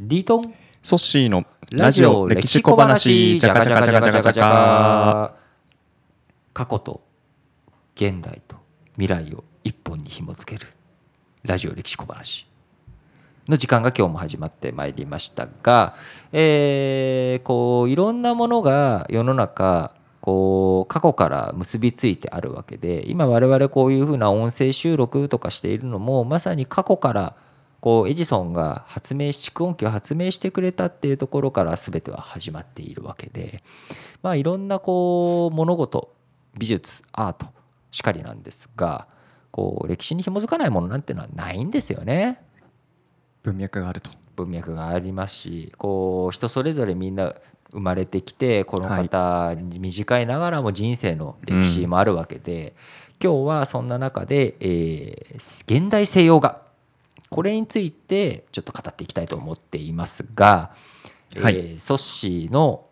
リートン？ソッシーのラジオ歴史小話。じゃかじゃかじゃかじゃかじゃか過去と現代と未来を一本に紐付ける。ラジオ歴史小話。の時間が今日も始まってまいりましたが、えーこういろんなものが世の中こう過去から結びついてあるわけで今我々こういうふうな音声収録とかしているのもまさに過去からこうエジソンが発明し蓄音機を発明してくれたっていうところから全ては始まっているわけでまあいろんなこう物事美術アートしかりなんですがこう歴史に紐づかないものなんていうのはないんですよね。文脈があると。文脈がありますしこう人それぞれみんな生まれてきてこの方、短いながらも人生の歴史もあるわけで、今日はそんな中で、えー現代西洋画これについてちょっと語っていきたいと思っていますが、はい。えーソッシーの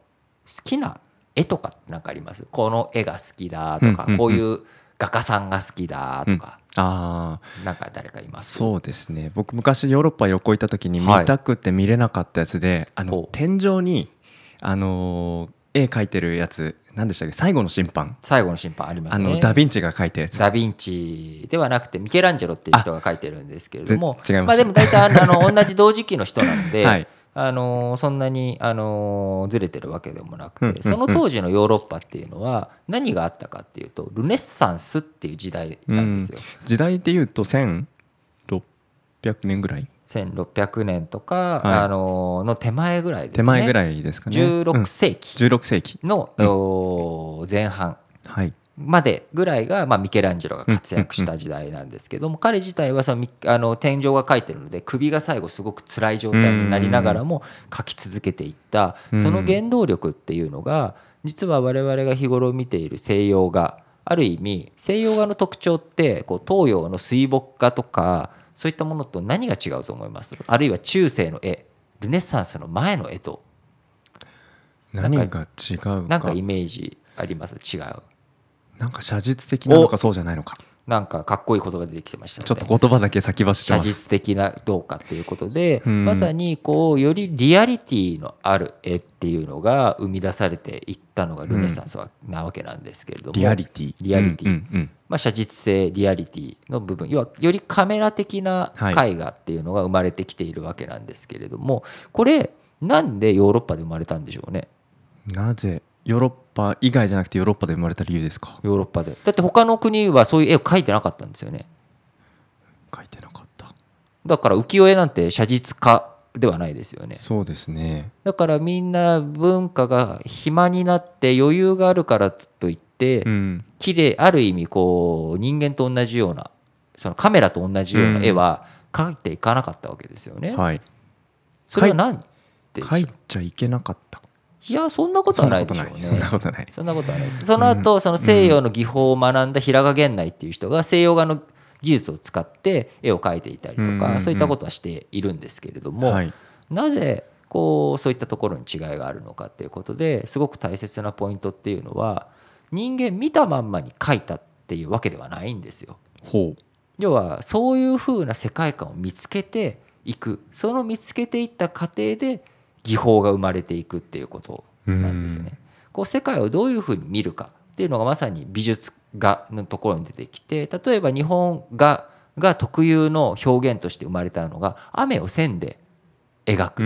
好きな絵とかなんかあります？この絵が好きだとか、うんうんうん。こういう画家さんが好きだとか、ああなんか誰かいます？そうですね。僕昔ヨーロッパ旅行行った時に見はい。たくて見れなかったやつで、あほう。の天井にあのー絵描いてるやつ何でしたっけ？最後の審判。最後の審判ありますあねのダヴィンチが描いたやつ。ダ・ヴィンチではなくてミケランジェロっていう人が書いてるんですけれどもぜ違いままあでも大体あの 同じ同時期の人なので、はい。あのそんなにあのずれてるわけでもなくて、うんうんうん。その当時のヨーロッパっていうのは何があったかっていうとルネッサンスっていう時代なんですよ。時代でいうと1600年ぐらい1600年とか、はい。あのの手前ぐらいですね。手前ぐらいですかね。16世紀。うん16世紀。の、お前半。はい。までぐらいが、まあ、ミケランジェロが活躍した時代なんですけども彼自体はそのみあの天井が描いてるので首が最後すごく辛い状態になりながらも描き続けていったうん。その原動力っていうのが実は我々が日頃見ている西洋画。ある意味西洋画の特徴ってこう東洋の水墨画とかそういったものと何が違うと思います？あるいは中世の絵ルネッサンスの前の絵と。何が違うか？なんかイメージあります？違う。なんか写実的なのかそうじゃないのか。なんかかっこいい言葉出てきてましたねちょっと言葉だけ先走って写ます。実的などうかっていうことで、うん。まさにこうよりリアリティのある絵っていうのが生み出されていったのがルネサンスはなわけなんですけれども、リアリティ。リアリティ。うんうんうんまあ、写実性リアリティの部分。要はよりカメラ的な絵画っていうのが生まれてきているわけなんですけれどもこれなんでヨーロッパで生まれたんでしょうね？なぜヨーロッパ以外じゃなくてヨーロッパで生まれた理由ですか？ヨーロッパで。だって他の国はそういう絵を描いてなかったんですよね。書いてなかった。だから浮世絵なんて写実家ではないですよね。そうですね。だからみんな文化が暇になって余裕があるからといってうん。綺麗ある意味こう人間と同じようなそのカメラと同じような絵は描いていかなかったわけですよね。はい。それは何でしょう書いちゃいけなかった。いやそんなことはないでしょうね。そんなことない。そんなことはない。その後その西洋の技法を学んだ平賀源内っていう人が西洋画の技術を使って絵を描いていたりとかそういったことはしているんですけれども、はい。なぜこうそういったところに違いがあるのかっていうことですごく大切なポイントっていうのは人間見たまんまに描いたっていうわけではないんですよ。要はそういう風な世界観を見つけていく。その見つけていった過程で技法が生まれていくっていうことなんですね。こう世界をどういう風に見るかっていうのがまさに美術画のところに出てきて例えば日本画が特有の表現として生まれたのが雨を線で描く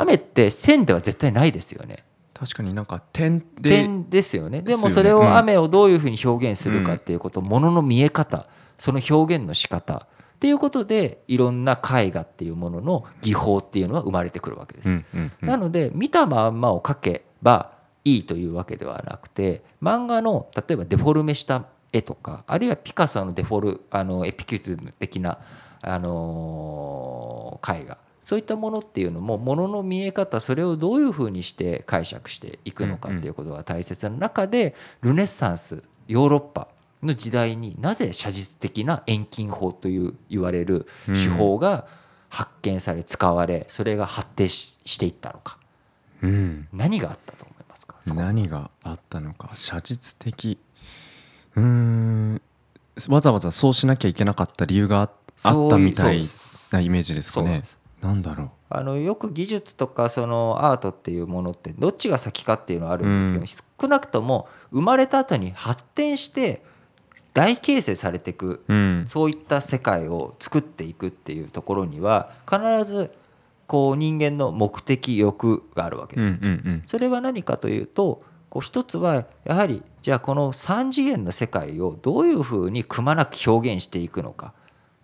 雨って線では絶対ないですよね。確かになんか点で点ですよね。でもそれを雨をどういうふうに表現するかっていうこと、ものの見え方その表現の仕方っていうことでいろんな絵画っていうものの技法っていうのは生まれてくるわけです。うんうんうんなので見たまんまを描けばいいというわけではなくて漫画の例えばデフォルメした絵とかあるいはピカソのデフォルあのエピキューズム的な、あのー絵画そういったものっていうのもものの見え方それをどういうふうにして解釈していくのかっていうことが大切な中でルネッサンスヨーロッパの時代になぜ写実的な遠近法という言われる手法が発見され使われそれが発展ししていったのか。うん。何があったと何があったのか。写実的。うーん。わざわざそうしなきゃいけなかった理由がああったみたいなイメージですかね。なんだろあのよく技術とかそのアートっていうものってどっちが先かっていうのはあるんですけど、うん。少なくとも生まれた後に発展して大形成されていくううん。そういった世界を作っていくっていうところには必ずこう人間の目的欲があるわけです。それは何かというとこう一つはやはりじゃあこの3次元の世界をどういうふうにくまなく表現していくのか。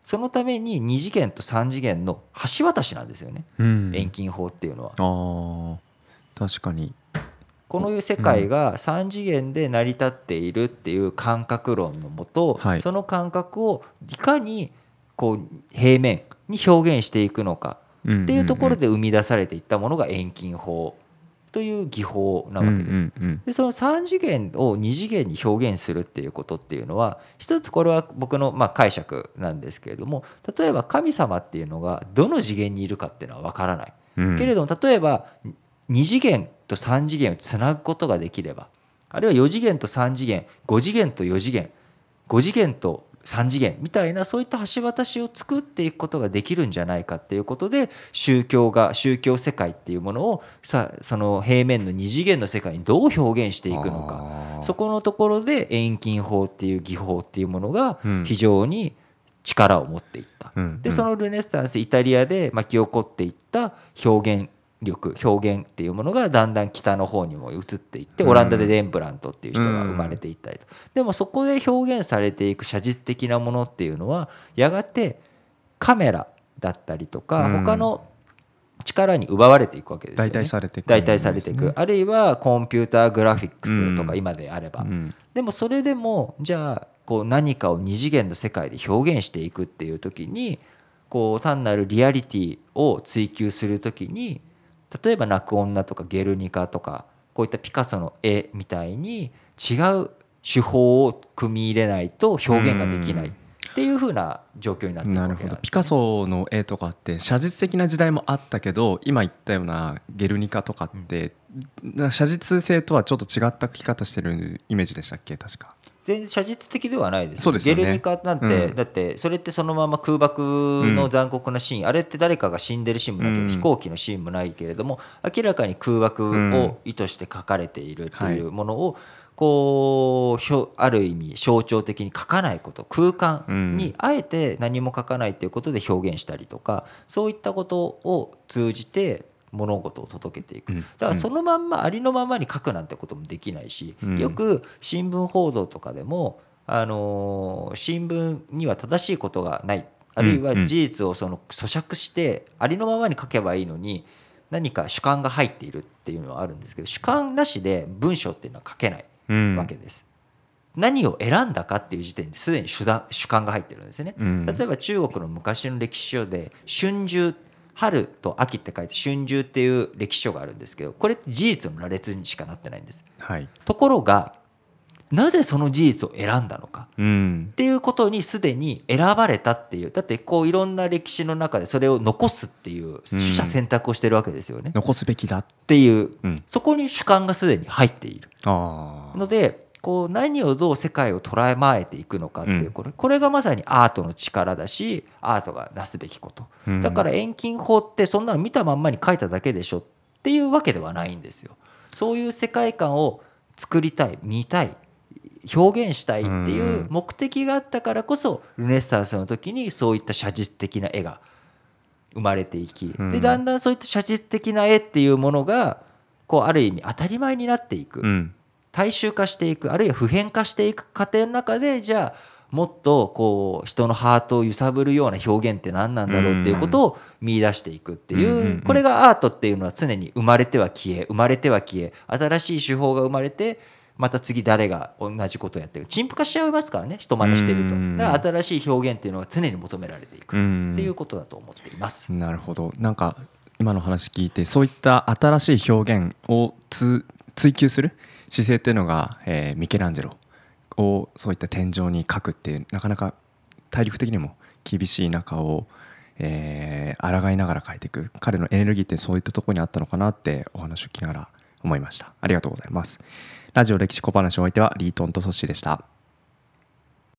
そのために2次元と3次元の橋渡しなんですよね。うん。遠近法っていうのは。確かに。この世界が3次元で成り立っているっていう感覚論のもと、はい。その感覚をいかにこう平面に表現していくのかっていうところで生み出されていったものが遠近法という技法なわけです。でその3次元を2次元に表現するっていうことっていうのは一つこれは僕のまあ解釈なんですけれども例えば神様っていうのがどの次元にいるかっていうのは分からない。うんけれども例えば2次元と3次元をつなぐことができればあるいは4次元と3次元5次元と4次元5次元と3次元みたいなそういった橋渡しを作っていくことができるんじゃないかっていうことで宗教が宗教世界っていうものをさその平面の2次元の世界にどう表現していくのか。そこのところで遠近法っていう技法っていうものがうん。非常に力を持っていった。うん。でそのルネッサンスイタリアで巻き起こっていった表現力表現っていうものがだんだん北の方にも移っていってうん。オランダでレンブラントっていう人が生まれていったりと。でもそこで表現されていく写実的なものっていうのはやがてカメラだったりとかうん。他の力に奪われていくわけですよね。代替されていく。代替されていく。あるいはコンピューターグラフィックスとかうん今であれば、うん。でもそれでもじゃあこう何かを二次元の世界で表現していくっていう時にこう単なるリアリティを追求する時に例えば泣く女とかゲルニカとかこういったピカソの絵みたいに違う手法を組み入れないと表現ができないっていう風な状況になってるほどけなんですね。ピカソの絵とかって写実的な時代もあったけど今言ったような「ゲルニカ」とかって、な写実性とはちょっと違った描き方してるイメージでしたっけ？確か全然写実的ではないですそうですよね。ゲルニカなんて、うん。だってそれってそのまま空爆の残酷なシーン、あれって誰かが死んでるシーンもないけど、うん。飛行機のシーンもないけれども明らかに空爆を意図して描かれているっていうものを、こうひょある意味象徴的に描かないこと。空間にあえて何も描かないということで表現したりとかそういったことを通じて物事を届けていく。うん。だからそのまんまありのままに書くなんてこともできないし、うん。よく新聞報道とかでも、あのー新聞には正しいことがない。あるいは事実をその咀嚼してありのままに書けばいいのに何か主観が入っているっていうのはあるんですけど主観なしで文章っていうのは書けないうん。わけです。何を選んだかっていう時点ですでに主観が入ってるんですよね。うん。例えば中国の昔の歴史書で春秋春と秋って書いて春秋っていう歴史書があるんですけどこれって事実の羅列にしかなってないんです。はい。ところがなぜその事実を選んだのかうん。っていうことにすでに選ばれたっていうだってこういろんな歴史の中でそれを残すっていう取捨選択をしてるわけですよね、っ残すべきだ。ていううん。そこに主観がすでに入っている。のでこう何をどう世界を捉えまえていくのかっていううん。これこれがまさにアートの力だしアートがなすべきこと。うん。だから遠近法ってそんなの見たまんまに書いただけでしょっていうわけではないんですよ。そういう世界観を作りたい見たい表現したいっていう目的があったからこそルネッサンスの時にそういった写実的な絵が生まれていきうん。でだんだんそういった写実的な絵っていうものがこうある意味当たり前になっていく。うん大衆化していくあるいは普遍化していく過程の中でじゃあもっとこう人のハートを揺さぶるような表現って何なんだろうっていうことを見出していくっていうこれがアートっていうのは常に生まれては消え生まれては消え新しい手法が生まれてまた次誰が同じことをやってる陳腐化しちゃいますからね人真似してると。うんだから新しい表現っていうのは常に求められていくうんっていうことだと思っています。なるほど。なんか今の話聞いてそういった新しい表現をつ追求する姿勢っていうのが、えーミケランジェロをそういった天井に描くってなかなか体力的にも厳しい中を、えー抗いながら描いていく。彼のエネルギーってそういったところにあったのかなってお話を聞きながら思いました。ありがとうございます。ラジオ歴史小話お相手はリートンとソッシーでした。